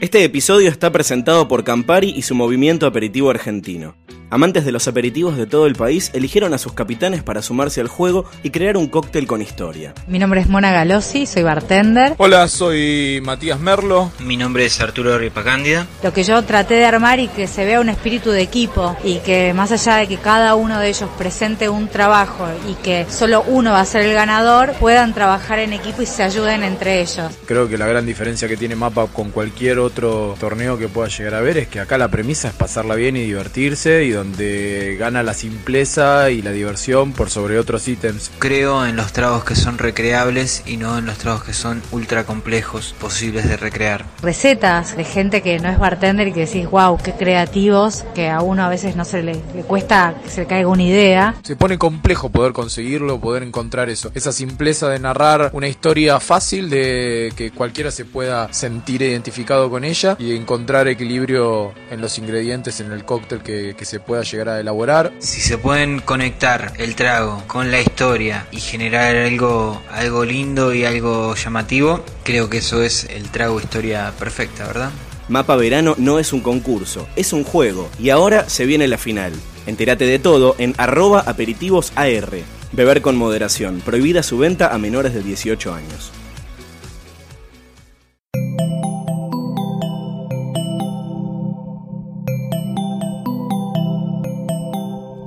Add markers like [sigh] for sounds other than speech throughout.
Este episodio está presentado por Campari y su movimiento aperitivo argentino. Amantes de los aperitivos de todo el país eligieron a sus capitanes para sumarse al juego y crear un cóctel con historia. Mi nombre es Mona Galossi, soy bartender. Hola, soy Matías Merlo. Mi nombre es Arturo Ripacándida. Lo que yo traté de armar y que se vea un espíritu de equipo y que más allá de que cada uno de ellos presente un trabajo y que solo uno va a ser el ganador, puedan trabajar en equipo y se ayuden entre ellos. Creo que la gran diferencia que tiene Mapa con cualquier otro torneo que pueda llegar a ver es que acá la premisa es pasarla bien y divertirse y donde gana la simpleza y la diversión por sobre otros ítems. Creo en los tragos que son recreables y no en los tragos que son ultra complejos, posibles de recrear. Recetas de gente que no es bartender y que decís, wow, qué creativos, que a uno a veces no se le, le cuesta que se le caiga una idea. Se pone complejo poder conseguirlo, poder encontrar eso. Esa simpleza de narrar una historia fácil de que cualquiera se pueda sentir identificado con ella y encontrar equilibrio en los ingredientes en el cóctel que, que se pueda llegar a elaborar. Si se pueden conectar el trago con la historia y generar algo, algo lindo y algo llamativo, creo que eso es el trago historia perfecta, ¿verdad? Mapa Verano no es un concurso, es un juego y ahora se viene la final. Entérate de todo en arroba aperitivosAR. Beber con moderación, prohibida su venta a menores de 18 años.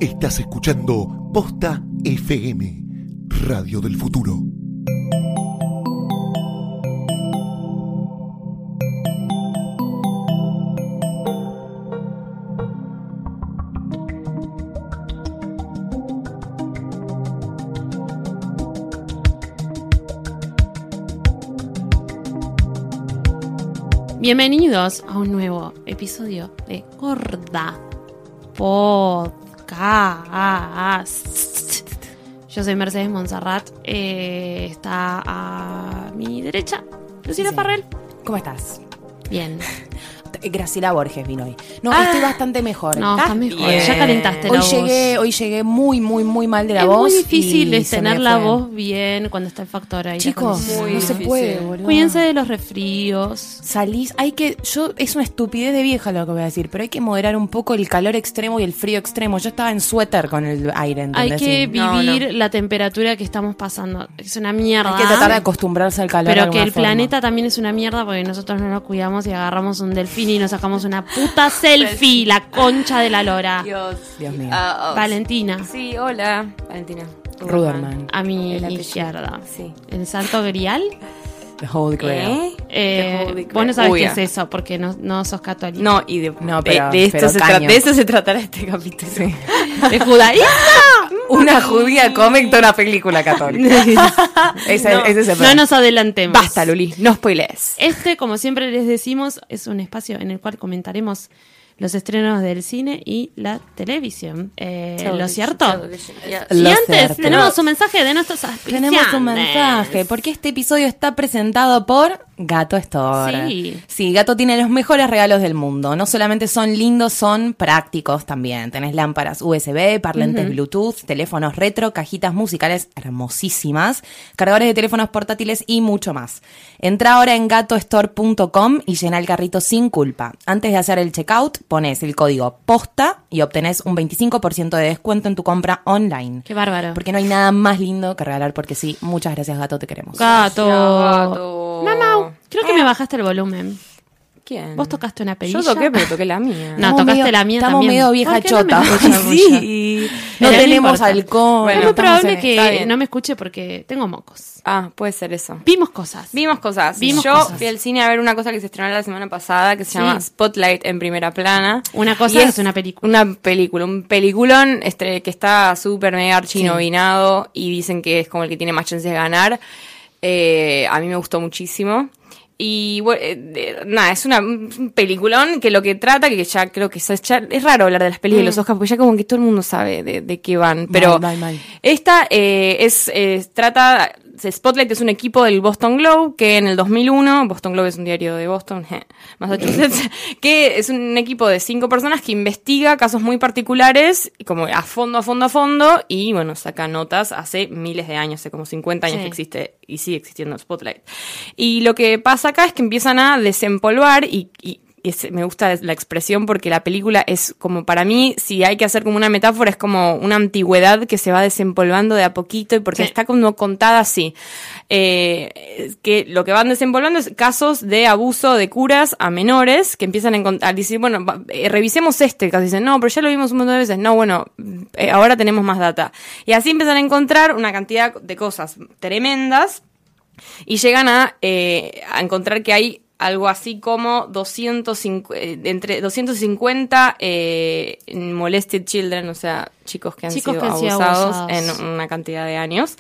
Estás escuchando Posta FM, Radio del Futuro. Bienvenidos a un nuevo episodio de Gorda Podcast. Yo soy Mercedes Monserrat. eh, está a mi derecha Lucina Sí. ¿Cómo estás? Bien. Graciela Borges vino hoy. No, Ah. estoy bastante mejor. No, ¿Estás estás mejor. bien? Ya calentaste la hoy voz. Llegué, hoy llegué muy, muy, muy mal de la es voz. muy difícil y es tener la fue. voz bien cuando está el factor ahí. Chicos, no se puede, boludo. Cuídense de los resfríos. Salís, hay que, yo, es una estupidez de vieja lo que voy a decir, pero hay que moderar un poco el calor extremo y el frío extremo. Yo estaba en suéter con el aire, Hay ¿entendés? que Y no, vivir no. la temperatura que estamos pasando. Es una mierda. Hay que tratar de acostumbrarse al calor. de Pero que el forma. planeta también es una mierda porque nosotros no nos cuidamos y agarramos un delfín y nos sacamos una puta selfie, la concha de la lora. Dios. Dios mío. Ah, oh, Valentina, Sí, hola. Valentina. Ruderman. a mi izquierda. Sí. El santo grial. The Holy Grail. ¿Eh? Eh, The Holy vos no Uy, qué ah. es eso porque no, no sos católico. No, y de, No, de- pero- de, esto pero se tra- de eso se tratará este capítulo. ¿De judaísmo? [laughs] Una judía comenta una película católica. [laughs] ese, No. ese es el No nos adelantemos. Basta, Luli, no spoilees. Este, como siempre les decimos, es un espacio en el cual comentaremos los estrenos del cine y la televisión. Eh, ¿Lo cierto? Y Lo antes cierto. tenemos un mensaje de nuestros. Tenemos un mensaje, porque este episodio está presentado por Gato Store. Sí. Sí, Gato tiene los mejores regalos del mundo. No solamente son lindos, son prácticos también. Tenés lámparas USB, parlantes Bluetooth, teléfonos retro, cajitas musicales hermosísimas, cargadores de teléfonos portátiles y mucho más. Entra ahora en gatostore.com y llena el carrito sin culpa. Antes de hacer el checkout, pones el código POSTA y obtenés un 25% de descuento en tu compra online. Qué bárbaro. Porque no hay nada más lindo que regalar porque sí. Muchas gracias, gato, te queremos. Gato. Gato. Mamá, creo que me bajaste el volumen. ¿Quién? Vos tocaste una perilla. Yo toqué, pero toqué la mía. No, Estamos tocaste medio- la mía Estamos también. medio vieja ¿Por qué no me chota. [laughs] sí. No Pero no tenemos importa. alcohol. Bueno, es muy estamos probable en- está que bien. no me escuche porque tengo mocos. Ah, puede ser eso. Vimos cosas. Vimos cosas. Vimos Yo cosas. fui al cine a ver una cosa que se estrenó la semana pasada que se Sí. llama Spotlight en primera plana. Una cosa Y es una película. Una película, un peliculón este, que está súper mega archinovinado y dicen que es como el que tiene más chances de ganar. Eh, a mí me gustó muchísimo. Y bueno, eh, nada, es una, un peliculón que lo que trata, que ya creo que ya- es raro hablar de las pelis de los Oscars porque ya como que todo el mundo sabe de, de qué van. Pero mal, mal. esta eh, es, eh, trata, Spotlight es un equipo del Boston Globe que en el 2001, Boston Globe es un diario de Boston, [laughs] Massachusetts, [laughs] que es un equipo de cinco personas que investiga casos muy particulares, como a fondo, a fondo, a fondo, y bueno, saca notas hace miles de años, hace como 50 años Sí. que existe y sigue existiendo Spotlight. Y lo que pasa acá es que empiezan a desempolvar y, y- y es- me gusta la expresión porque la película es como para mí, si hay que hacer como una metáfora, es como una antigüedad que se va desempolvando de a poquito y porque Sí. está como contada así. Eh, que lo que van desempolvando es casos de abuso de curas a menores que empiezan a encontrar, decir, bueno, eh, revisemos este caso. Dicen, no, pero ya lo vimos un montón de veces. No, bueno, eh, ahora tenemos más data. Y así empiezan a encontrar una cantidad de cosas tremendas y llegan a, eh, a encontrar que hay algo así como 250, eh, entre 250 eh, molested children, o sea, chicos que han, Chicos sido, que abusados, abusados. en una cantidad de años.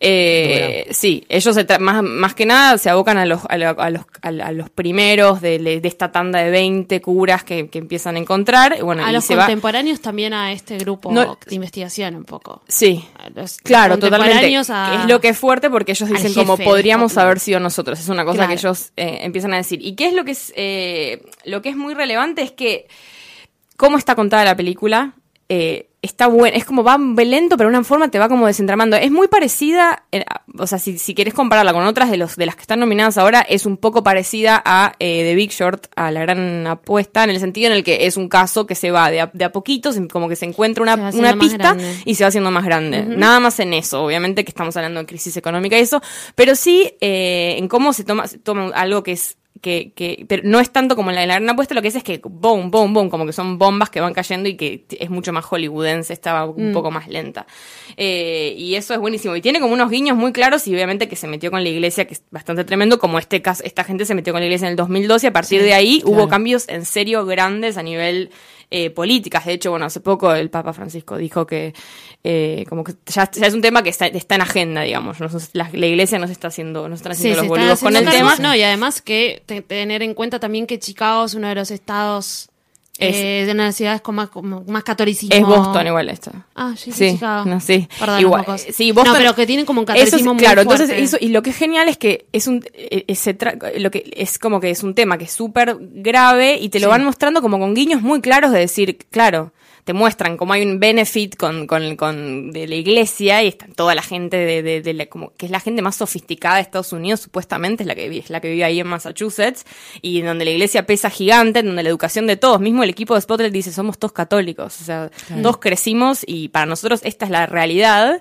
Eh, sí, ellos se tra- más, más que nada se abocan a los, a, lo- a los, a, a los primeros de, de esta tanda de 20 curas que, que empiezan a encontrar. Bueno, a y los se va- contemporáneos también a este grupo No- de investigación un poco. Sí, A los Claro, totalmente. Es lo que es fuerte porque ellos dicen jefe como podríamos haber sido nosotros. Es una cosa Claro. que ellos eh, empiezan a decir. ¿Y qué es lo que es eh, lo que es muy relevante es que cómo está contada la película eh, está buena. Es como va lento, pero de una forma te va como desentramando. Es muy parecida, eh, o sea, si, si querés compararla con otras de los de las que están nominadas ahora, es un poco parecida a eh, The Big Short, a La Gran Apuesta, en el sentido en el que es un caso que se va de a, de a poquito, se- como que se encuentra una, una pista y se va haciendo más grande. Nada más en eso, obviamente que estamos hablando de crisis económica y eso, pero sí eh, en cómo se toma, se toma algo que es que, que, pero no es tanto como la de la gran apuesta, lo que es es que boom, boom, boom, como que son bombas que van cayendo y que es mucho más hollywoodense, estaba un poco más lenta. Eh, y eso es buenísimo. Y tiene como unos guiños muy claros y obviamente que se metió con la iglesia, que es bastante tremendo, como este caso, esta gente se metió con la iglesia en el 2012 y a partir de ahí hubo cambios en serio grandes a nivel eh, políticas. De hecho, bueno, hace poco el Papa Francisco dijo que eh, como que ya, ya es un tema que está, está en agenda, digamos. La, la iglesia no se está haciendo, no están haciendo los boludos con el tema. No, y además que te- tener en cuenta también que Chicago es uno de los estados Es- eh, de las ciudades con más, con más catolicismo. Es Boston igual esto. Ah, sí, Sí, Chicago. no, sí. Perdón, Igual, sí, Boston- No, pero que tienen como un Eso es- catolicismo muy claro, fuerte. entonces eso, y lo que es genial es que es un eh, eh, tra- lo que es como que es un tema que es súper grave y te lo Sí. van mostrando como con guiños muy claros de decir, claro, te muestran como hay un benefit con, con, con de la iglesia y está toda la gente de, de- de la- como que es la gente más sofisticada de Estados Unidos supuestamente es la que es la que vive ahí en Massachusetts y donde la iglesia pesa gigante, en donde la educación de todos, mismo el equipo de Spotlight dice somos todos católicos, o sea, todos crecimos y para nosotros esta es la realidad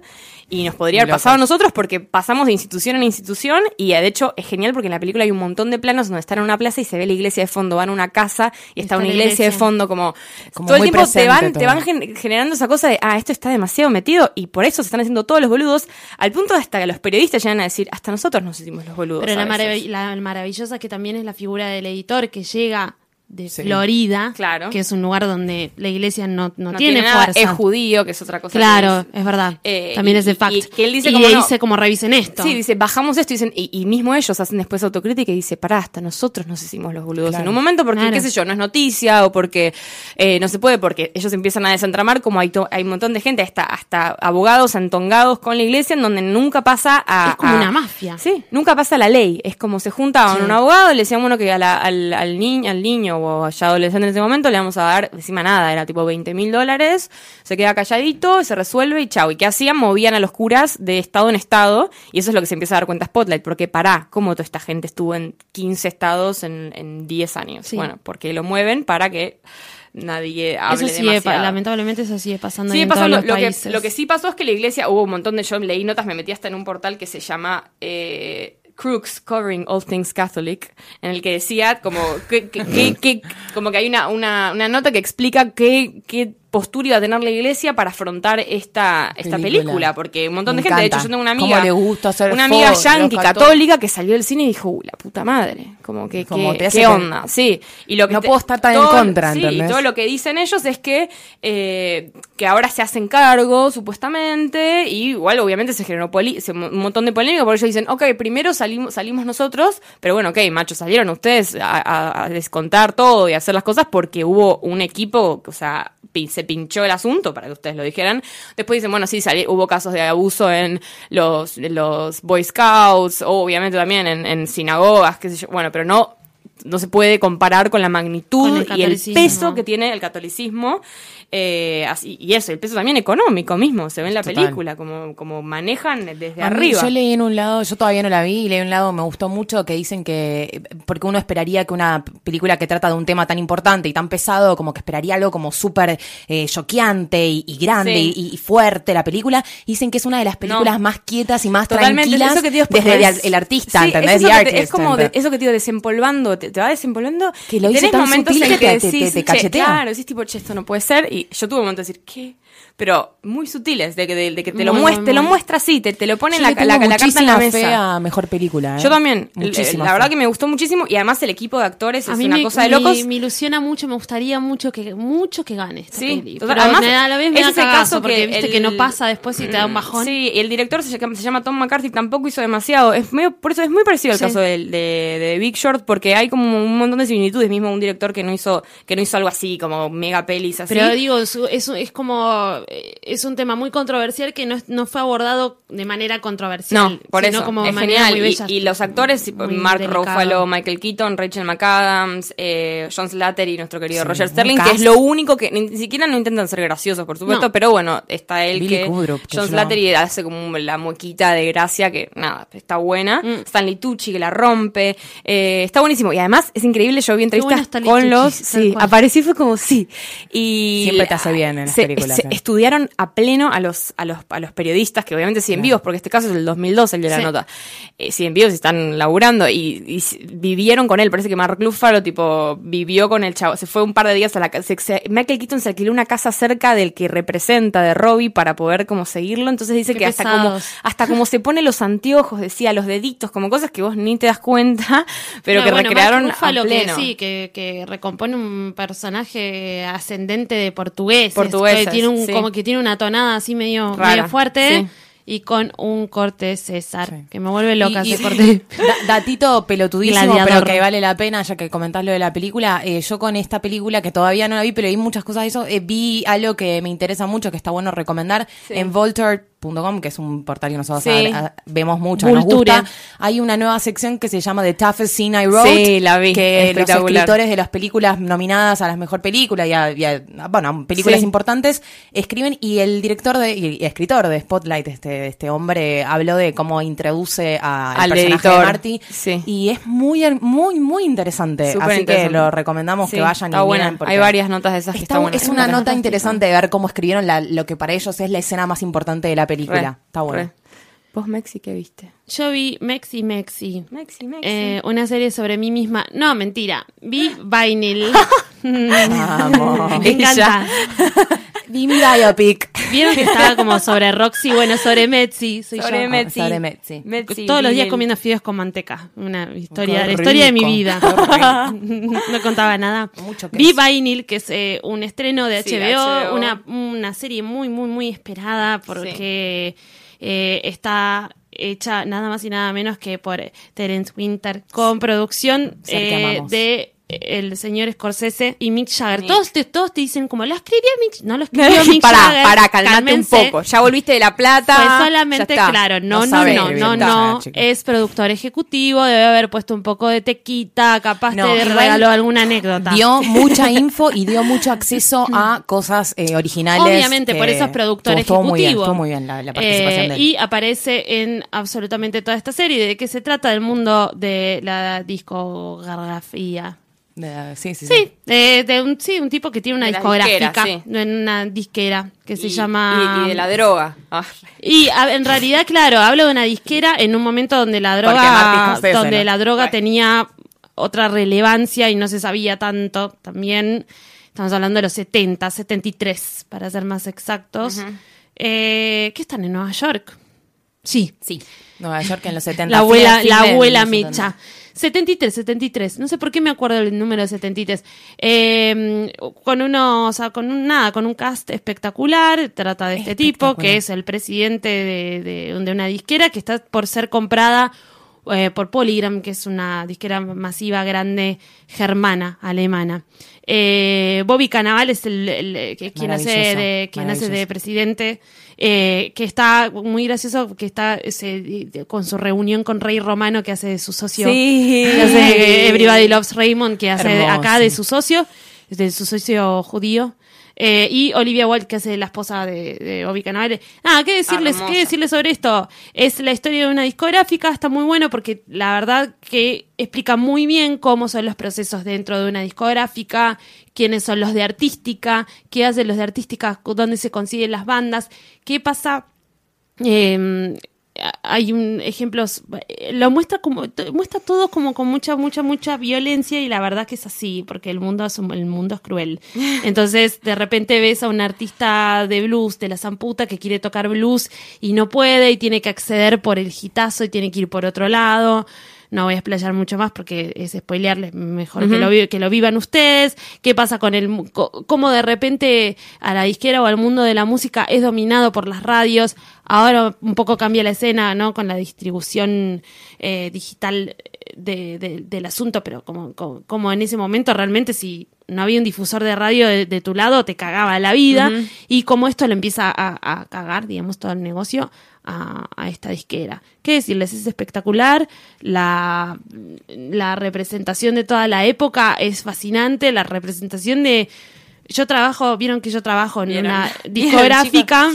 y nos podría haber pasado a nosotros porque pasamos de institución en institución y eh, de hecho es genial porque en la película hay un montón de planos donde están en una plaza y se ve la iglesia de fondo, van a una casa y está, Está una iglesia, de fondo como, Como todo el tiempo te van, te van gen- generando esa cosa de, ah, esto está demasiado metido y por eso se están haciendo todos los boludos al punto de hasta que los periodistas llegan a decir, hasta nosotros nos hicimos los boludos. Pero a la, veces". marav- la maravillosa que también es la figura del editor que llega de Sí. Florida, Claro. que es un lugar donde la iglesia no, no, No tiene, nada, fuerza. es judío, que es otra cosa. que Claro, es- es verdad. Eh, también y- es de fact. y que él dice y como, no- dice como revisen esto. Sí, dice, bajamos esto y dicen, y, y mismo ellos hacen después autocrítica y dice, pará, hasta nosotros nos hicimos los boludos Claro. en un momento porque, Claro. qué sé yo, no es noticia o porque eh, no se puede, porque ellos empiezan a desentramar como hay, to- hay un montón de gente, hasta, hasta abogados entongados con la iglesia en donde nunca pasa a... Es como a- una mafia. Sí, nunca pasa la ley. Es como se junta con un abogado y le decían, bueno, que a la- al, al, niño, al niño o ya adolescente en ese momento le vamos a dar encima nada, era tipo 20 mil dólares, se queda calladito, se resuelve y chau. ¿Y qué hacían? Movían a los curas de estado en estado y eso es lo que se empieza a dar cuenta Spotlight, porque pará, ¿cómo toda esta gente estuvo en 15 estados en, en 10 años? Sí. Bueno, porque lo mueven para que nadie hable Eso sigue, demasiado. lamentablemente eso sigue pasando Sigue en pasando. todos los Lo que, países. lo que sí pasó es que la iglesia, hubo un montón de. Yo leí notas, me metí hasta en un portal que se llama. Eh, Crooks Covering All Things Catholic, en el que decía como que, que- que- como que hay una, una, una nota que explica qué postura iba a tener la iglesia para afrontar esta, esta Película. película, porque un montón Me de gente, de hecho yo tengo una amiga, le gusta hacer una amiga yankee católica que salió del cine y dijo, uy, la puta madre, como que, Como qué que- onda, sí, y lo que No te- puedo estar tan en contra, sí, y todo lo que dicen ellos es que, eh, que ahora se hacen cargo, supuestamente, y igual obviamente se generó poli- se- un montón de polémica, por ellos dicen, ok, primero salimos, salimos nosotros, pero bueno, ok, machos, salieron ustedes a, a- a descontar todo y a hacer las cosas porque hubo un equipo, o sea, se pinchó el asunto, para que ustedes lo dijeran. Después dicen, bueno, sí, hubo casos de abuso en los, los Boy Scouts, obviamente también en, en sinagogas, qué sé yo. Bueno, pero no no se puede comparar con la magnitud y el peso que tiene el catolicismo eh, así, y eso, el peso también económico mismo, se ve en la película, como, como manejan desde arriba. yo leí en un lado, yo todavía no la vi, y leí en un lado, me gustó mucho que dicen que, porque uno esperaría que una película que trata de un tema tan importante y tan pesado, como que esperaría algo como súper eh, choqueante y, grande y, fuerte la película, dicen que es una de las películas más quietas y más tranquilas desde el, artista, ¿entendés? es como eso que te digo, desempolvando, te, va desempolvando. Que lo hice tan momentos sutil que, te, te, cachetea. claro, decís tipo, che, esto no puede ser, y yo tuve un momento de decir, ¿qué? Pero muy sutiles, de que, de, que te, lo muestra, te lo muestra así, te, te lo pone en la, la, la, carta en la mesa. mejor película. ¿eh? Yo también. la verdad que me gustó muchísimo y además el equipo de actores es una cosa de locos. Me ilusiona mucho, me gustaría mucho que mucho que gane esta sí, además, a la vez me es ese caso porque viste que no pasa después y te da un bajón. Sí, el director se, se, llama Tom McCarthy, tampoco hizo demasiado. Es medio, por eso es muy parecido al caso de, de, Big Short porque hay como un montón de similitudes, mismo un director que no hizo que no hizo algo así como mega pelis así. Pero digo, es, es como es un tema muy controversial que no, no fue abordado de manera controversial. No, por eso, como es genial. y, los actores, Mark Ruffalo, Michael Keaton, Rachel McAdams, eh, John Slater y nuestro querido Roger Sterling, que es lo único que ni, siquiera no intentan ser graciosos, por supuesto, pero bueno, está él que John Slater y hace como la muequita de gracia que nada, está buena. Mm. Stanley Tucci que la rompe, eh, está buenísimo y además es increíble, yo vi entrevistas con los, sí, apareció fue como sí y siempre te hace bien en las películas. Estudiaron a pleno a los, a los, a los periodistas que obviamente siguen vivos, porque este caso es del 2002 el de la nota. Eh, siguen vivos y están laburando y, vivieron con él. Parece que Mark Ruffalo, tipo, vivió con el chavo. Se fue un par de días a la casa. Michael Keaton se alquiló una casa cerca del que representa de Robbie para poder como seguirlo. Entonces dice que hasta como, hasta como se pone los anteojos, decía, los deditos, como cosas que vos ni te das cuenta, [laughs] pero que recrearon a pleno. Que, sí, que, que recompone un personaje ascendente de portugués. Portugués. Tiene un, como que tiene una tonada así medio, medio fuerte. Y con un corte César, que me vuelve loca ese corte. [laughs] datito pelotudísimo, pero que vale la pena, ya que comentás lo de la película. Eh, yo con esta película, que todavía no la vi, pero vi muchas cosas de eso, eh, vi algo que me interesa mucho, que está bueno recomendar. En Volter que es un portal que nosotros vemos mucho, nos gusta. Hay una nueva sección que se llama The Toughest Scene I Wrote. la vi. Que los escritores de las películas nominadas a las mejor pelícuula y a, bueno, películas importantes escriben y el director de, y, escritor de Spotlight, este, este hombre, habló de cómo introduce al personaje de Marty. Y es muy, muy, muy interesante. Así que lo recomendamos que vayan y buena. Hay varias notas de esas que está, Es una nota interesante de ver cómo escribieron lo que para ellos es la escena más importante de la película. Está bueno. ¿Vos, Mexi, qué viste? Yo vi Mexi Mexi. Mexi Mexi. Eh, una serie sobre mí misma. No, mentira. Vi [gasps] Vinyl. [laughs] Vamos. Me encanta. [laughs] vi mi biopic. Vieron que estaba como sobre Roxy, bueno, sobre Metzi. Soy sobre yo. Metzi. Sobre Metzi. Todos los días comiendo fideos con manteca. Una historia, la historia de mi vida. [laughs] no contaba nada. Mucho Vi Vinyl, que es eh, un estreno de HBO, Una, una serie muy, muy, muy esperada porque eh, está hecha nada más y nada menos que por Terence Winter con producción eh, de el señor Scorsese y Mick Jagger. Todos, te, todos te dicen como, ¿lo escribió Mick? No lo escribió [laughs] Mick para, Jagger. Para, calmarte un poco. Ya volviste de La Plata. Fue solamente, claro, no, no, no, no, no, Es productor ejecutivo, debe haber puesto un poco de tequita, capaz no, te regaló alguna anécdota. Dio [laughs] mucha info y dio mucho acceso a cosas eh, originales. Obviamente, por eso es productor ejecutivo. Muy bien, estuvo muy bien la, participación eh, de él. Y aparece en absolutamente toda esta serie. ¿De qué se trata? Del mundo de la discografía sí, sí, sí. de un, sí, un tipo que tiene una discográfica, en una disquera que se llama... Y, de la droga. Ah. Y en realidad, claro, hablo de una disquera en un momento donde la droga, donde la droga tenía otra relevancia y no se sabía tanto. También estamos hablando de los 70, 73, para ser más exactos. eh, ¿Qué están en Nueva York? Sí. Sí. Nueva York en los 70. La abuela, la abuela Mecha. 73, 73. No sé por qué me acuerdo del número de 73. Eh, con uno, o sea, con un, nada, con un cast espectacular. Trata de este tipo, que es el presidente de, de, una disquera que está por ser comprada eh, por Polygram, que es una disquera masiva, grande, germana, alemana. Eh, Bobby Cannavale es el, que, quien hace de, quien hace de presidente. Eh, que está muy gracioso, que está ese, con su reunión con Rey Romano, que hace de su socio. Sí. Que hace Everybody Loves Raymond, que hace acá de su socio, de su socio judío. Eh, y Olivia Wilde, que hace la esposa de, de Bobby Cannavale. Ah, ¿qué decirles, ¿qué decirles sobre esto? Es la historia de una discográfica, está muy bueno porque la verdad que explica muy bien cómo son los procesos dentro de una discográfica, quiénes son los de artística, qué hacen los de artística, dónde se consiguen las bandas, qué pasa. Eh, hay un ejemplos lo muestra como muestra todo como con mucha mucha mucha violencia y la verdad que es así porque el mundo es el mundo es cruel. [laughs] Entonces de repente ves a un artista de blues de la zamputa que quiere tocar blues y no puede y tiene que acceder por el gitazo y tiene que ir por otro lado. No voy a explayar mucho más porque es spoilearles, mejor que, lo, que lo vivan ustedes, qué pasa con el, cómo de repente a la disquera o al mundo de la música es dominado por las radios, ahora un poco cambia la escena, ¿no? Con la distribución eh, digital de, del asunto, pero como, como, en ese momento realmente si no había un difusor de radio de, tu lado, te cagaba la vida. Y como esto le empieza a, a, cagar, digamos, todo el negocio a, esta disquera. ¿Qué decirles? Es espectacular, la, la representación de toda la época es fascinante, la representación de... Yo trabajo, vieron que yo trabajo en una [laughs] discográfica.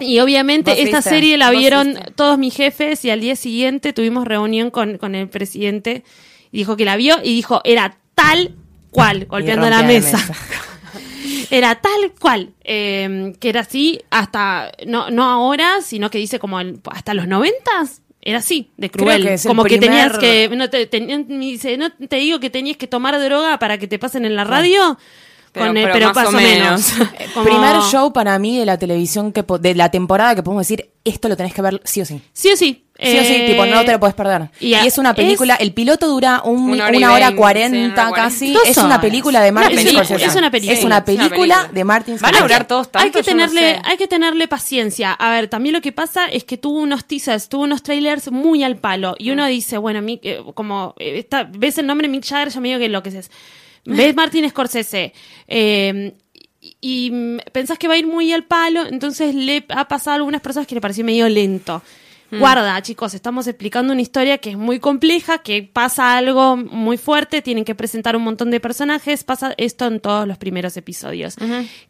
Y obviamente esta serie la vieron todos mis jefes y al día siguiente tuvimos reunión con, con el presidente y dijo que la vio y dijo era tal cual, golpeando la mesa. [laughs] Era tal cual, em, que era así hasta, no, no ahora, sino que dice como hasta los noventas. Era así, de cruel. como que tenías que. No te, dice, no te digo que tenías que tomar droga para que te pasen en la radio. Pero, más, o menos. [laughs] Primer show para mí de la televisión que de la temporada que podemos decir, esto lo tenés que ver sí o sí. Sí o sí. Sí o sí, tipo, no te lo puedes perder. Y, es una película, el piloto dura una hora, cuarenta casi. es una película de Martin Scorsese. Es una película. Es una película de Martin Scorsese. Van a durar todos tanto, hay que tenerle, hay que tenerle paciencia. A ver, también lo que pasa es que tuvo unos teasers, tuvo unos trailers muy al palo. Y uno dice, bueno, eh, como eh, ves el nombre Mick Jagger, ya me digo que lo que es ves Martin Scorsese eh, y, pensás que va a ir muy al palo, entonces le ha pasado a algunas personas que le pareció medio lento. Hmm. Guarda, chicos, estamos explicando una historia que es muy compleja, que pasa algo muy fuerte, tienen que presentar un montón de personajes, pasa esto en todos los primeros episodios.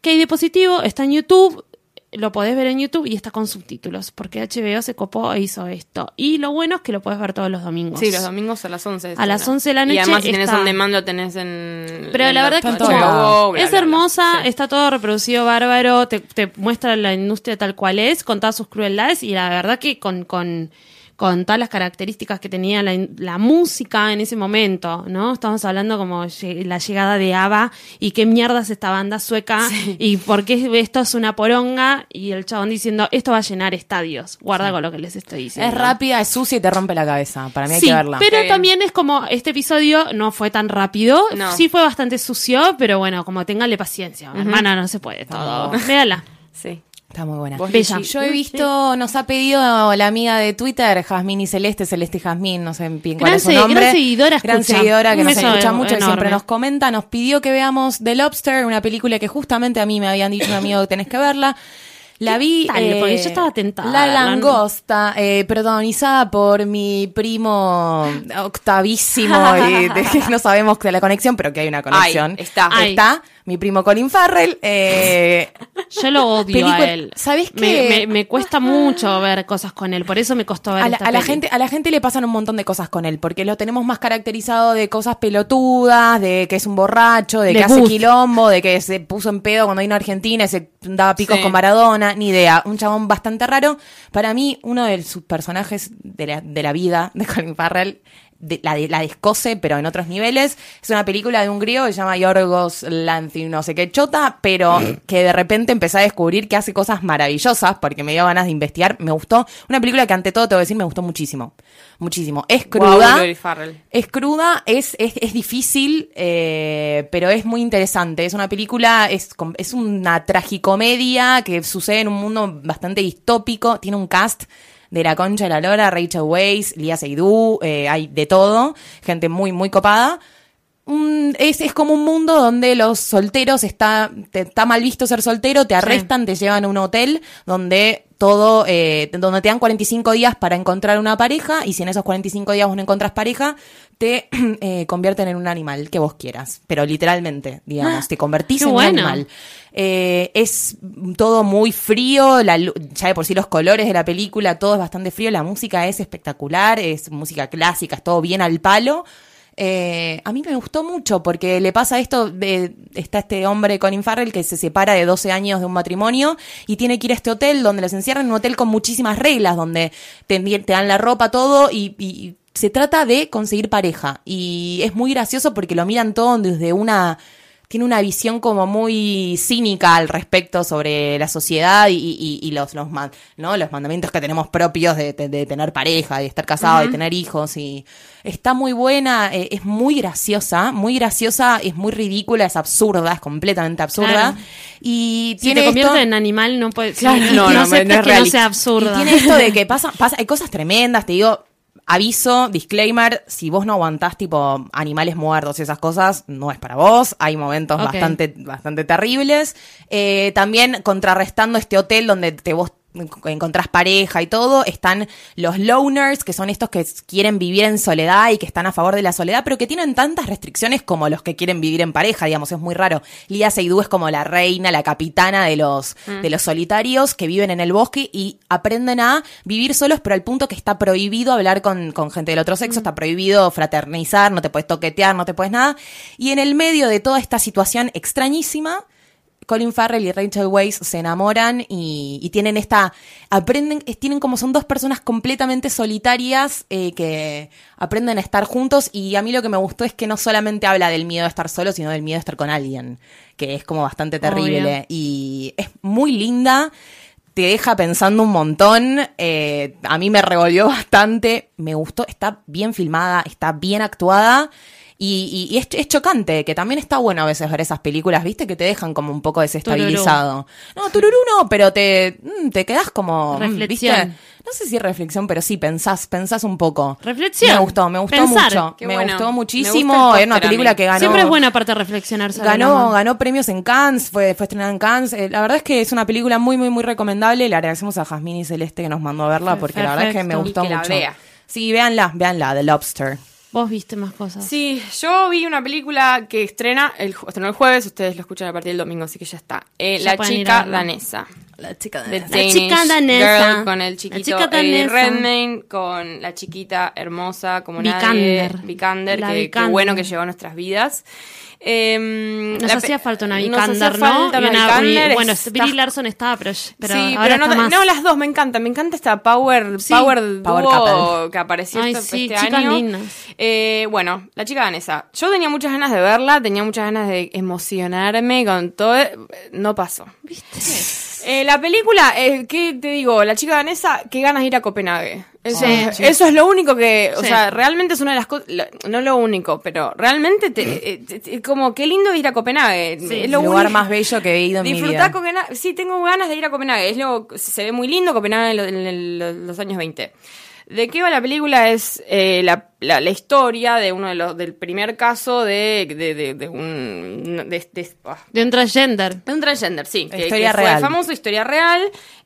¿Qué hay de positivo? Está en YouTube, lo podés ver en YouTube y está con subtítulos, porque HBO se copó e hizo esto. Y lo bueno es que lo podés ver todos los domingos. Sí, los domingos a las 11. A las 11 de la noche. Y además si tenés un demanda lo tenés en... Pero la verdad que es hermosa, está todo reproducido bárbaro, te, te, muestra la industria tal cual es, con todas sus crueldades y la verdad que con... con con todas las características que tenía la, música en ese momento, ¿no? Estamos hablando como la llegada de ABBA y qué mierda es esta banda sueca y por qué esto es una poronga y el chabón diciendo esto va a llenar estadios. Guarda con lo que les estoy diciendo. Es rápida, es sucia y te rompe la cabeza. Para mí hay que verla. Pero también es como este episodio no fue tan rápido, sí fue bastante sucio, pero bueno, como téngale paciencia. Hermana, no se puede todo. Véala. Sí. Está muy buena. Bella. Yo he visto, nos ha pedido la amiga de Twitter, Jazmín y Celeste, Celeste y Jazmín, no sé bien cuál es su nombre. Gran seguidora, Gran seguidora que nos escucha mucho y siempre nos comenta. Nos pidió que veamos The Lobster, una película que justamente a mí me habían dicho un amigo que tenés que verla. La vi. porque yo estaba tentada. La langosta, eh, protagonizada por mi primo octavísimo, [laughs] y no sabemos de la conexión, pero que hay una conexión. está. Está mi primo Colin Farrell. Eh, Yo lo odio a él. ¿Sabes qué? Me, cuesta mucho ver cosas con él, por eso me costó ver a la, a la gente A la gente le pasan un montón de cosas con él, porque lo tenemos más caracterizado de cosas pelotudas, de que es un borracho, de que hace quilombo, de que se puso en pedo cuando vino a Argentina y se daba picos con Maradona, ni idea. Un chabón bastante raro. Para mí, uno de sus personajes de la, de la vida de Colin Farrell la, la descose, pero en otros niveles. Es una película de un griego que se llama Yorgos Lanthimos, no sé qué chota, pero [clears throat] que de repente empecé a descubrir que hace cosas maravillosas porque me dio ganas de investigar. Me gustó. Una película que ante todo te voy a decir me gustó muchísimo. Muchísimo. Es cruda. es cruda, es, es, difícil, eh, pero es muy interesante. Es una película, es, es una tragicomedia que sucede en un mundo bastante distópico. Tiene un cast de la concha de la lora, Rachel Weisz, Lia Seydoux, eh, hay de todo, gente muy, muy copada. es, es, como un mundo donde los solteros está, está mal visto ser soltero, te arrestan, te llevan a un hotel donde todo, eh, donde te dan 45 días para encontrar una pareja y si en esos 45 días vos no encontrás pareja, te [clears throat] eh, convierten en un animal que vos quieras, pero literalmente, digamos, te convertís en un animal. Eh, es todo muy frío, la, ya de por sí los colores de la película, todo es bastante frío, la música es espectacular, es música clásica, es todo bien al palo. Eh, a mí me gustó mucho porque le pasa esto, de, está este hombre Colin Farrell que se separa de 12 años de un matrimonio y tiene que ir a este hotel donde los encierran en un hotel con muchísimas reglas, donde te, dan la ropa, todo y, y se trata de conseguir pareja. Y es muy gracioso porque lo miran todo desde una tiene una visión como muy cínica al respecto sobre la sociedad y, los, los, ¿no? los mandamientos que tenemos propios de, tener pareja, de estar casado, de tener hijos. y Está muy buena, eh, es muy graciosa, muy graciosa, es muy ridícula, es absurda, es completamente absurda. Y si te convierte en animal no puede claro, no, no, no, que no sea absurda. Y tiene esto de que pasa, pasa, hay cosas tremendas, te digo, Aviso, disclaimer, si vos no aguantás tipo animales muertos y esas cosas, no es para vos. Hay momentos bastante, bastante terribles. Eh, también contrarrestando este hotel donde te vos encontrás pareja y todo, están los loners, que son estos que quieren vivir en soledad y que están a favor de la soledad, pero que tienen tantas restricciones como los que quieren vivir en pareja, digamos, es muy raro. Lía Seydoux es como la reina, la capitana de los, mm. de los solitarios que viven en el bosque y aprenden a vivir solos, pero al punto que está prohibido hablar con, con gente del otro sexo, mm. está prohibido fraternizar, no te puedes toquetear, no te puedes nada. Y en el medio de toda esta situación extrañísima, Colin Farrell y Rachel Weisz se enamoran y, tienen esta, aprenden, tienen como son dos personas completamente solitarias eh, que aprenden a estar juntos y a mí lo que me gustó es que no solamente habla del miedo de estar solo, sino del miedo de estar con alguien, que es como bastante terrible y es muy linda te deja pensando un montón. Eh, a mí me revolvió bastante. Me gustó. Está bien filmada, está bien actuada. Y, es, chocante, que también está bueno a veces ver esas películas, ¿viste? Que te dejan como un poco desestabilizado. No, tururú no, pero te, mm, te quedas como... Mm, reflexión. No sé si reflexión, pero sí, pensás, pensás un poco. Reflexión. Me gustó, me gustó mucho. me gustó muchísimo. Es una película que ganó. Siempre es buena parte reflexionar. Ganó, ganó premios en Cannes, fue, fue estrenada en Cannes. Eh, la verdad es que es una película muy, muy, muy recomendable. Le agradecemos a Jasmine y Celeste que nos mandó a verla porque la verdad es que me gustó mucho. Sí, véanla, véanla, The Lobster. Vos viste más cosas. Sí, yo vi una película que estrena el, estrenó el jueves, ustedes lo escuchan a partir del domingo, así que ya está. Eh, la chica danesa. La chica danesa. La chica danesa. Girl, con el chiquito la Redmayne, con la chiquita hermosa como Vikander. nadie. Vikander, que, que bueno que llegó a nuestras vidas. Eh, nos hacía falta una Vikander, ¿no? bueno, Billy Larson estaba, pero, pero sí, pero no, no, las dos me encantan. Me encanta esta Power, Power, power que apareció Ay, este, sí, este chicas año. Lindas. Eh, bueno, la chica danesa. Yo tenía muchas ganas de verla, tenía muchas ganas de emocionarme con todo. No pasó. ¿Viste? Eh, la película, eh, ¿qué te digo? La chica danesa, qué ganas de ir a Copenhague. Eso, eso es lo único que, o sea, realmente es una de las cosas, no lo único, pero realmente te, eh, como qué lindo ir a Copenhague. es el lugar más bello que he ido en mi vida. Copenhague, sí, tengo ganas de ir a Copenhague. Es lo, se ve muy lindo Copenhague en, los años 20. ¿De qué va la película? Es eh, la, la, historia de uno de los del primer caso de, de, de, un de, ah. de, un transgender. De un transgender, sí. Que, historia real. Fue famoso, historia real.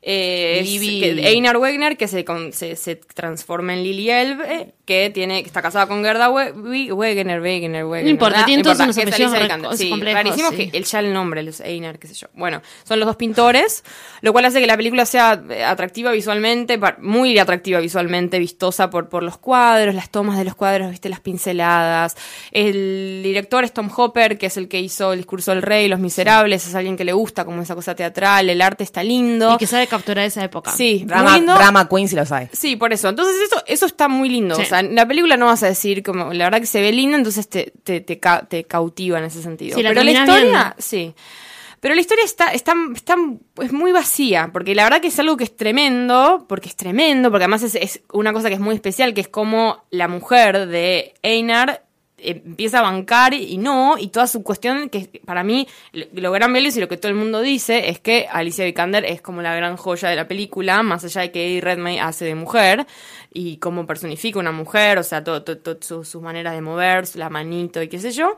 Eh, Einar Wegner, que se, se, se, transforma en Lily Elbe, que tiene que está casada con Gerda Wegner, Wegner, Wegner. No importa, tiene todos unos apellidos sí, rarísimos que el ya el nombre, los Einar, qué sé yo. Bueno, son los dos pintores, lo cual hace que la película sea atractiva visualmente, muy atractiva visualmente, vistosa por, por los cuadros, las tomas de los cuadros, viste, las pinceladas. El director es Tom Hopper, que es el que hizo El discurso del rey, Los miserables, es alguien que le gusta como esa cosa teatral, el arte está lindo. Y que sabe capturar esa época. Sí, drama, drama queen si lo sabe. Sí, por eso. Entonces eso, eso está muy lindo. O sea, en la película no vas a decir como, la verdad que se ve linda, entonces te, te, te, cautiva en ese sentido. Pero la historia, sí. Pero la historia está, está, está, es muy vacía, porque la verdad que es algo que es tremendo, porque es tremendo, porque además es, es una cosa que es muy especial, que es como la mujer de Einar empieza a bancar y no, y toda su cuestión, que para mí, lo gran Vélez y lo que todo el mundo dice es que Alicia Vikander es como la gran joya de la película, más allá de que Eddie Redmayne hace de mujer y cómo personifica una mujer, o sea, todas todo, sus maneras de mover, la manito y qué sé yo.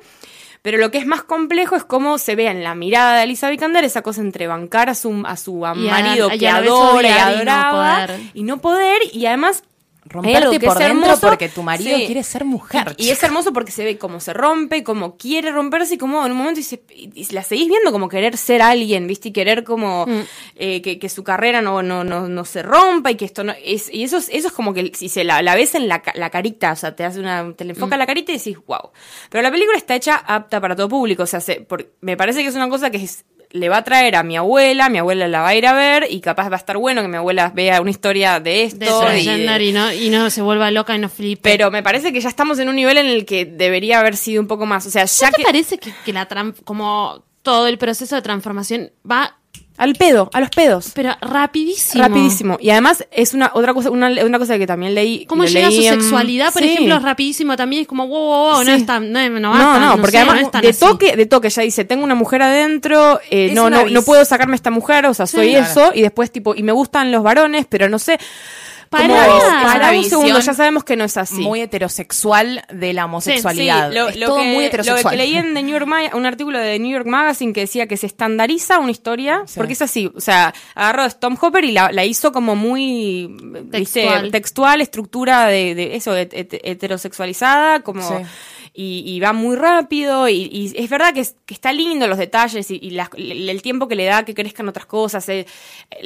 Pero lo que es más complejo es cómo se ve en la mirada de Alicia Vikander esa cosa entre bancar a su, a su marido que adora y adoraba y no poder, y además romperte por dentro porque tu marido quiere ser mujer. Y, es hermoso porque se ve cómo se rompe, cómo quiere romperse y cómo en un momento y, la seguís viendo como querer ser alguien, ¿viste? Y querer como mm. eh, que, su carrera no, no, no, no se rompa y que esto no... Es, y eso es, eso es como que si se la, la ves en la, la, carita, o sea, te hace una... te le enfoca mm. la carita y decís, wow. Pero la película está hecha apta para todo público, o sea, se, me parece que es una cosa que es le va a traer a mi abuela, mi abuela la va a ir a ver y capaz va a estar bueno que mi abuela vea una historia de esto. De y, no, y no se vuelva loca y no flipe. Pero me parece que ya estamos en un nivel en el que debería haber sido un poco más. O sea, ya ¿No te parece que, que la como todo el proceso de transformación va al pedo, a los pedos. Pero rapidísimo. Rapidísimo. Y además es una otra cosa, una, una cosa que también leí. ¿Cómo llega su sexualidad, por ejemplo, rapidísimo también? Es como, wow, wow, wow, no está, no, no, no, no, porque además de toque, de toque ya dice, tengo una mujer adentro, eh, no, no, no puedo sacarme esta mujer, o sea, soy eso, y después tipo, y me gustan los varones, pero no sé. Para, un segundo, ya sabemos que no es así. Muy heterosexual de la homosexualidad. Lo, todo muy heterosexual. Lo que leí en The New York un artículo de The New York Magazine que decía que se estandariza una historia, porque es así, o sea, agarró a Tom Hopper y la, hizo como muy textual, textual estructura de, eso, heterosexualizada, como y, va muy rápido y, es verdad que, está lindo los detalles y, el tiempo que le da que crezcan otras cosas. Eh,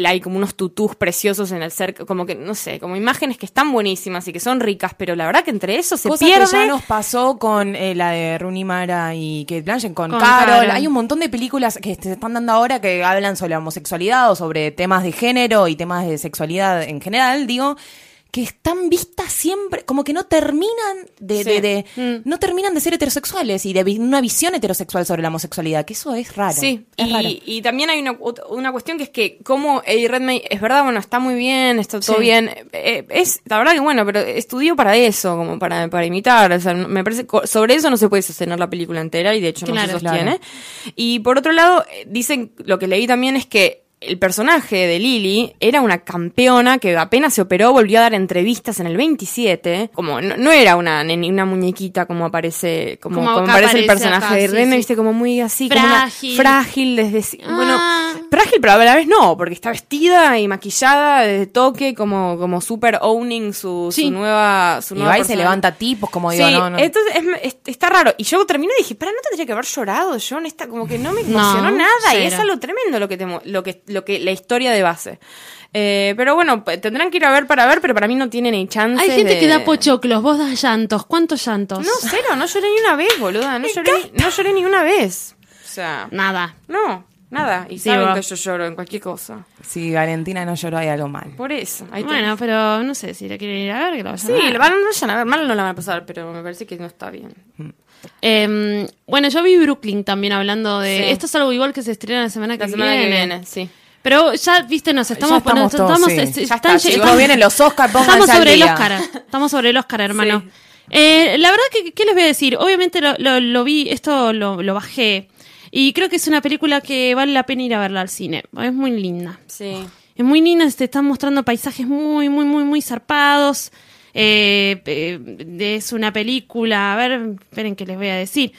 hay como unos tutús preciosos en el cerco, como que, no sé, como imágenes que están buenísimas y que son ricas, pero la verdad que entre eso se Cosa pierde. que ya nos pasó con eh, la de Rooney Mara y Kate Blanchett, con, Carol. Hay un montón de películas que se están dando ahora que hablan sobre la homosexualidad o sobre temas de género y temas de sexualidad en general, digo que están vistas siempre, como que no terminan de, de, mm. no terminan de ser heterosexuales y de una visión heterosexual sobre la homosexualidad, que eso es raro. Sí, y, también hay una, una, cuestión que es que como Eddie Redmayne, es verdad, bueno, está muy bien, está todo bien, eh, es, la verdad que bueno, pero estudió para eso, como para, para imitar, o sea, me parece, sobre eso no se puede sostener la película entera y de hecho no se sostiene. Y por otro lado, eh, dicen, lo que leí también es que el personaje de Lily era una campeona que apenas se operó, volvió a dar entrevistas en el 27. Como no, era una, una muñequita como aparece, como, aparece, el personaje de Rene, viste, como muy así, frágil. Como frágil desde. Bueno, ah. frágil, pero a la vez no, porque está vestida y maquillada desde toque, como, como super owning su, su nueva. Su y va y se levanta tipos, como digo, no, no. Entonces está raro. Y yo terminé y dije, pero no tendría que haber llorado yo en esta, como que no me emocionó nada. Y es algo tremendo lo que te, lo que lo que la historia de base. Eh, pero bueno, tendrán que ir a ver para ver, pero para mí no tiene ni chance. Hay gente que da pochoclos, vos das llantos. ¿Cuántos llantos? No, cero, no lloré ni una vez, boluda. No, lloré, no lloré ni una vez. O sea, nada. No, nada. Y saben que yo lloro en cualquier cosa. Si Valentina no lloró, hay algo mal. Por eso. bueno, pero no sé si la quieren ir a ver, que la vayan sí, a ver. Sí, van, a ver. Mal no la van a pasar, pero me parece que no está bien. Mm. Em, bueno, yo vi Brooklyn también hablando de. Esto es algo igual que se estrena la semana que la semana que viene, sí. Pero ya, viste, nos estamos poniendo. Estamos, están, vienen los Oscars, Estamos sobre el Oscar. Estamos sobre el Oscar, hermano. Eh, la verdad que, ¿qué les voy a decir? Obviamente lo, lo, vi, esto lo, lo, bajé. Y creo que es una película que vale la pena ir a verla al cine. Es muy linda. Sí. Es muy linda, te están mostrando paisajes muy, muy, muy, muy zarpados. Eh, eh, es una película, a ver, esperen que les voy a decir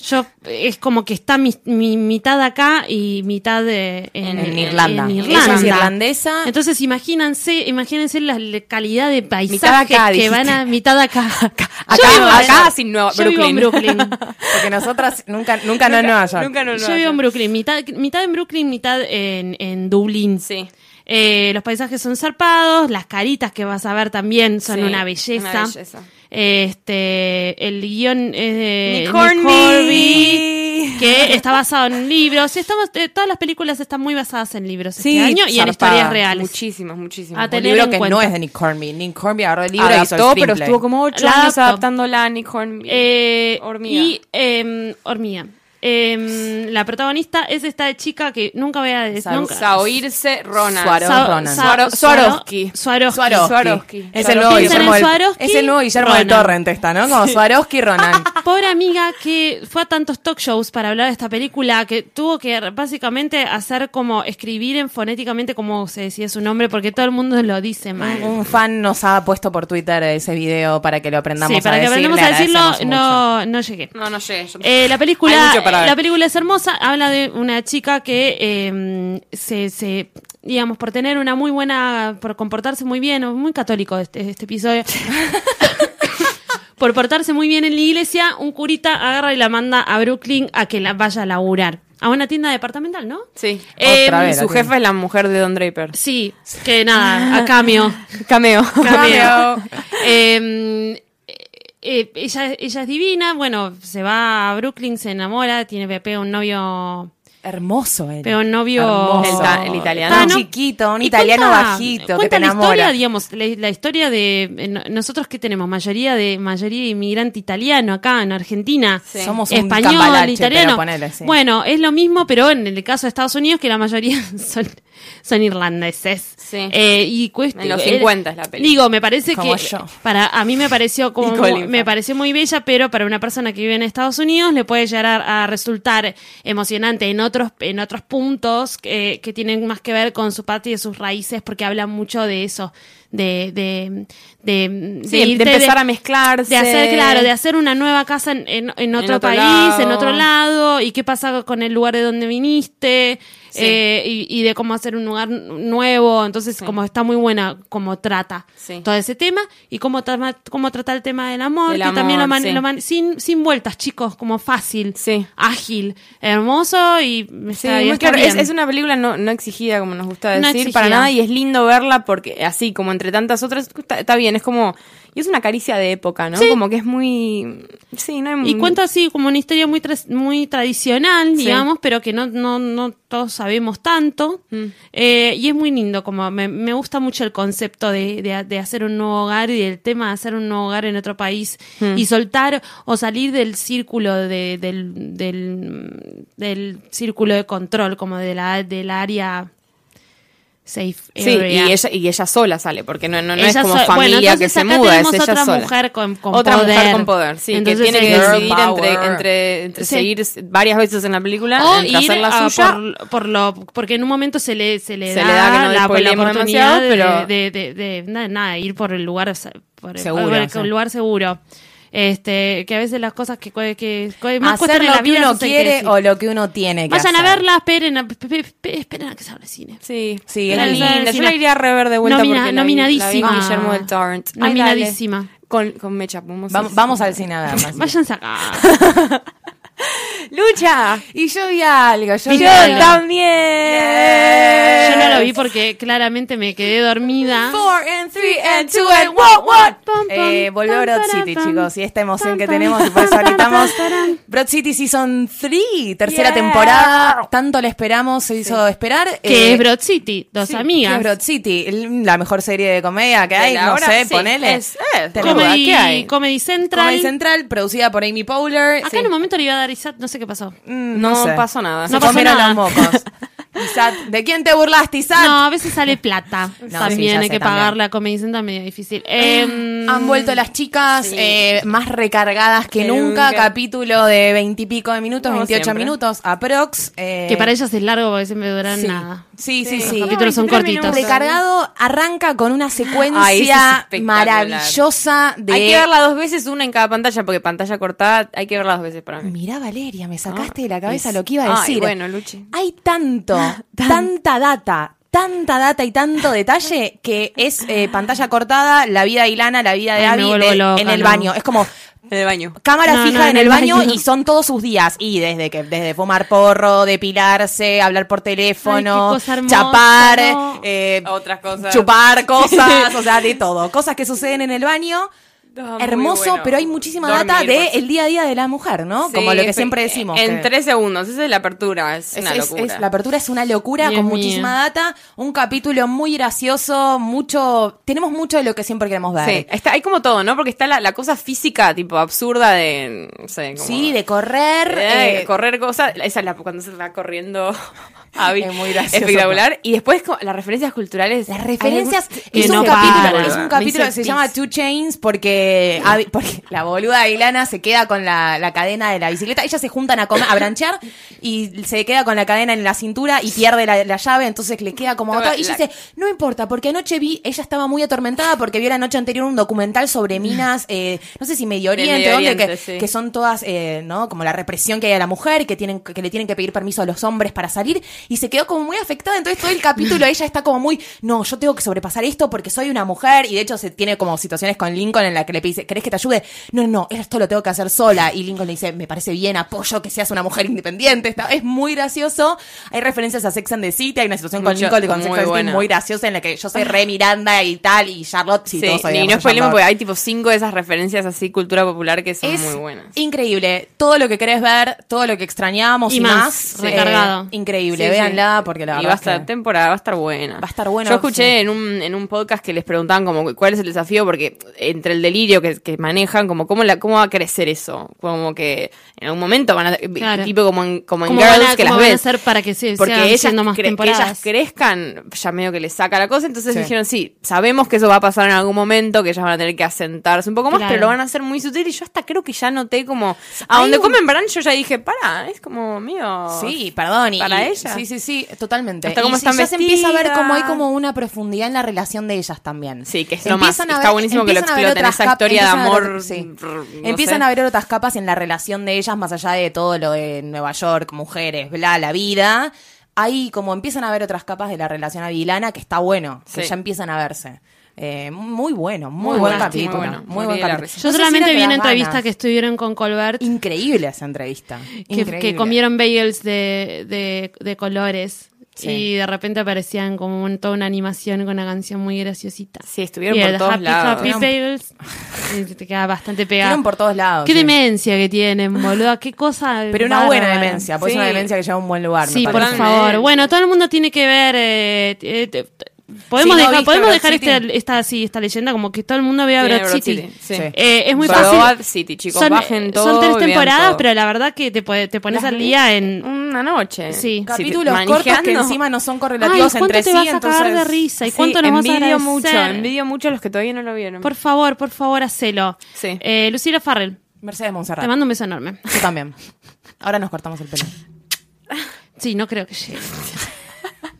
yo es como que está mi, mitad acá y mitad de, en, Irlanda. es irlandesa. Entonces imagínense, imagínense la calidad de paisaje que van a mitad acá. acá, acá, acá sin Nueva yo Brooklyn. Vivo en Brooklyn. [laughs] Porque nosotras nunca, nunca, no en Nueva York. Nunca no yo vivo en Brooklyn, mitad, mitad en Brooklyn, mitad en, en Dublín. Sí. Eh, los paisajes son zarpados, las caritas que vas a ver también son una belleza. Una belleza. Este, el guion es de Nick Hornby, [laughs] que está basado en libros. Estamos, eh, todas las películas están muy basadas en libros este año y en historias reales. Muchísimas, muchísimas. Un libro que no es de Nick Hornby. Nick Hornby agarró el libro y hizo el pero estuvo como ocho años adaptándola a Nick Hornby. Eh, Hormiga. Y eh, Hormiga. Eh, la protagonista es esta chica que nunca voy a decir. Nunca... Saoirse Ronan. Ronan. Swarovski. Swarovski. Es el nuevo Guillermo del, es el nuevo Guillermo del Torrent esta, ¿no? Como Swarovski Ronan. [laughs] Pobre amiga que fue a tantos talk shows para hablar de esta película que tuvo que básicamente hacer como escribir en fonéticamente como se decía su nombre porque todo el mundo lo dice mal. Un, fan nos ha puesto por Twitter ese video para que lo aprendamos sí, para a que decir. aprendamos a decirlo, no, no llegué. No, no llegué. Eh, la película la película es hermosa, habla de una chica que eh, se, se, digamos, por tener una muy buena, por comportarse muy bien, muy católico este, este episodio. [laughs] por portarse muy bien en la iglesia, un curita agarra y la manda a Brooklyn a que la vaya a laburar. A una tienda departamental, ¿no? Sí. Eh, vez, su jefa es la mujer de Don Draper. Sí, que nada, a [laughs] cameo. cameo. Cameo. eh, eh, ella, ella es divina, bueno, se va a Brooklyn, se enamora, tiene Pepe un novio Hermoso él. Pero un novio el, italiano. Un chiquito, un italiano bajito que te enamora. la historia, digamos, la, historia de nosotros que tenemos mayoría de mayoría inmigrante italiano acá en Argentina. Somos español, italiano. Bueno, es lo mismo, pero en el caso de Estados Unidos que la mayoría [laughs] son son irlandeses. Sí. Eh, y en los 50 es la película. Digo, me parece que para a mí me pareció [laughs] como me pareció muy bella, pero para una persona que vive en Estados Unidos le puede llegar a, resultar emocionante en otros en otros puntos que, que tienen más que ver con su patria y sus raíces, porque hablan mucho de eso de, de, de, de, empezar a mezclarse. De hacer, claro, de hacer una nueva casa en, en, otro, país, en otro lado, y qué pasa con el lugar de donde viniste, eh, y, de cómo hacer un lugar nuevo. Entonces, como está muy buena como trata todo ese tema, y cómo, cómo trata el tema del amor, que también lo, sin, sin vueltas, chicos, como fácil, ágil, hermoso, y Es, una película no, no exigida, como nos gusta decir, para nada, y es lindo verla porque así como entre tantas otras, está, bien, es como... Y es una caricia de época, ¿no? Como que es muy... Sí, no Y cuenta así como una historia muy muy tradicional, digamos, pero que no, no, no todos sabemos tanto. Mm. Eh, y es muy lindo, como me, me gusta mucho el concepto de, de, hacer un nuevo hogar y el tema de hacer un nuevo hogar en otro país mm. y soltar o salir del círculo de, del, del, del círculo de control, como de la, del área safe Sí, y ella, y ella sola sale, porque no, no, es como familia que se muda, es ella otra sola. Mujer con, con otra poder. mujer con poder, sí, que tiene que decidir entre, entre, seguir varias veces en la película, o entre ir la suya. Por, por, lo, porque en un momento se le, se le, da, la, oportunidad de, de, de, de, nada, ir por el lugar, por el, seguro, por el lugar seguro este que a veces las cosas que, que, más hacer lo la que uno quiere o lo que uno tiene que vayan a verla esperen a, esperen a que se abra el cine. Sí sí es linda. Yo la iría a rever de vuelta Nomina, porque nominadísima la Guillermo del Torrent. Nominadísima. Con, con Mecha vamos, vamos, vamos al cine a verla [laughs] váyanse acá [laughs] Lucha. Y yo vi algo. Yo, yo también. Yo no lo vi porque claramente me quedé dormida. Four and three and two and what what. Eh, volvió Broad City, chicos. Y esta emoción que tenemos. Y por eso [laughs] gritamos. Broad City Season 3, tercera temporada. Tanto la esperamos, se hizo esperar. Que es eh, Broad City, dos amigas. es Broad City, la mejor serie de comedia que hay. No sé, ponele. Es, es. Comedy, ¿Qué hay? Comedy Central. Comedy Central, producida por Amy Powler. Acá en un momento le iba a dar Isat, no sé qué pasó. Mm, no, pasó nada. No pasó nada. los mocos. [laughs] Isat, ¿de quién te burlaste, Isat? No, a veces sale plata. [laughs] también hay que pagarle a Comedy Central, medio difícil. Eh, Han vuelto las chicas eh, más recargadas que, nunca. Capítulo de veintipico de minutos, veintiocho minutos, aprox. Eh, que para ellas es largo porque siempre duran nada. Sí, sí, sí. Los capítulos son cortitos. Recargado arranca con una secuencia maravillosa de... Hay que verla dos veces, una en cada pantalla, porque pantalla cortada hay que verla dos veces para mí. Mirá, Valeria, me sacaste de la cabeza lo que iba a decir. Ay, bueno, Luchi. Hay tanto, [laughs] tanta data, tanta data y tanto detalle que es eh, pantalla cortada, la vida de Ilana, la vida de Abby en el baño. Es como en el baño. Cámara fija en, el, baño, y son todos sus días. Y desde que desde fumar porro, depilarse, hablar por teléfono, chapar, eh, otras cosas. Chupar cosas, [laughs] o sea, de todo. Cosas que suceden en el baño hermoso, pero hay muchísima data de el día a día de la mujer, ¿no? Como lo que siempre decimos. En tres segundos, esa es la apertura, es, una locura. la apertura es una locura con muchísima data, un capítulo muy gracioso, mucho, tenemos mucho de lo que siempre queremos ver. Sí, está, hay como todo, ¿no? Porque está la, cosa física, tipo absurda de, no sé, Sí, de correr. Eh, correr cosas, esa es la, cuando se va corriendo [laughs] es muy espectacular. Y después las referencias culturales. Las referencias. Es un, capítulo, es un capítulo que se llama Two Chains porque, [laughs] porque la boluda Ailana se queda con la, cadena de la bicicleta. Ellas se juntan a, comer, a branchear y se queda con la cadena en la cintura y pierde la, llave. Entonces le queda como. Y ella dice: No importa, porque anoche vi. Ella estaba muy atormentada porque vio la noche anterior un documental sobre minas, eh, no sé si Medio Oriente, que, son todas, eh, ¿no? Como la represión que hay a la mujer, que, tienen, que le tienen que pedir permiso a los hombres para salir y se quedó como muy afectada. Entonces todo el capítulo ella está como muy, no, yo tengo que sobrepasar esto porque soy una mujer. Y de hecho se tiene como situaciones con Lincoln en la que le dice, ¿querés que te ayude? No, no, esto lo tengo que hacer sola. Y Lincoln le dice, me parece bien, apoyo que seas una mujer independiente. Está, es muy gracioso. Hay referencias a Sex and the City. Hay una situación con Lincoln con Sex and the City muy graciosa en la que yo soy re Miranda y tal. Y Charlotte, sí, todos Y no es problema porque hay tipo cinco de esas referencias así, cultura popular, que son muy buenas. Increíble. Todo lo que querés ver, todo lo que extrañamos y, más. recargado. Eh, increíble. Véanla porque la y va a estar temporada, va a estar buena. Va a estar buena. Yo escuché en, un, en un podcast que les preguntaban como cuál es el desafío, porque entre el delirio que, que manejan, como cómo, la, cómo va a crecer eso. Como que en algún momento van a, tipo como en, como en Girls, que las ves. hacer para que se porque ellas, más que ellas crezcan, ya medio que les saca la cosa, entonces dijeron, sí, sabemos que eso va a pasar en algún momento, que ellas van a tener que asentarse un poco más, pero lo van a hacer muy sutil y yo hasta creo que ya noté como, a donde comen bran yo ya dije, para, es como mío. Sí, perdón. Y, para ella. Sí, sí, sí, totalmente. Hasta y ya se empieza a ver como hay como una profundidad en la relación de ellas también. Sí, que es lo más, está buenísimo que lo exploten, esa historia de amor. empiezan a ver otras capas en la relación de ellas, más allá de todo lo de Nueva York, mujeres, bla, la vida. Ahí como empiezan a ver otras capas de la relación avilana que está bueno, que ya empiezan a verse. Eh, muy bueno, muy, buen capítulo. Muy, buen capítulo. Yo solamente vi una entrevista que estuvieron con Colbert. Increíble esa entrevista. Que, comieron bagels de, de, de colores. Y de repente aparecían como en toda una animación con una canción muy graciosita. Sí, estuvieron por todos lados. Happy [laughs] te queda bastante pegado. Estuvieron por todos lados. Qué demencia que tienen, boludo. Qué cosa. Pero una buena demencia, pues una demencia que lleva a un buen lugar. Sí, por favor. Bueno, todo el mundo tiene que ver. Eh, eh, Podemos, dejar, podemos dejar este, esta, así, esta leyenda como que todo el mundo vea Broad City. Eh, es muy fácil. City, chicos, son, bajen todo, son tres temporadas, pero la verdad que te, te pones al día en una noche. Sí. Capítulos cortos que encima no son correlativos Ay, entre te sí. Vas a cagar de risa? ¿Y cuánto nos vas a agradecer? mucho, envidio mucho a los que todavía no lo vieron. Por favor, por favor, hacelo. Sí. Eh, Lucila Farrell. Mercedes Monserrat. Te mando un beso enorme. Yo también. Ahora nos cortamos el pelo. Sí, no creo que llegue. [laughs]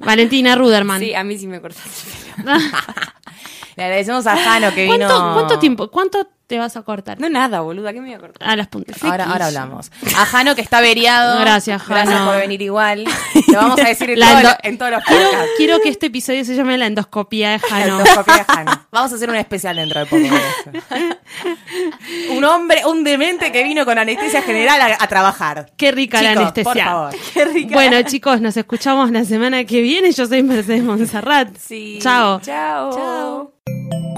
Valentina Ruderman. Sí, a mí sí me cortaste [laughs] Le agradecemos a Jano que vino. ¿Cuánto tiempo? ¿Cuánto te vas a cortar? No, nada, boluda, ¿qué me voy a cortar? A las puntas. Ahora, ahora hablamos. A Jano que está averiado. [laughs] Gracias, Jano. Gracias por venir igual. [laughs] Lo vamos a decir en, en todos los podcasts. Quiero, que este episodio se llame La endoscopía de Jano. La endoscopía de Jano. [laughs] Vamos a hacer un especial dentro de poco. un hombre, un demente que vino con anestesia general a, trabajar. Qué rica la anestesia. Por favor. Qué rica. Bueno, chicos, nos escuchamos la semana que viene. Yo soy Mercedes Monserrat. Sí. Chao. Chao. Chao.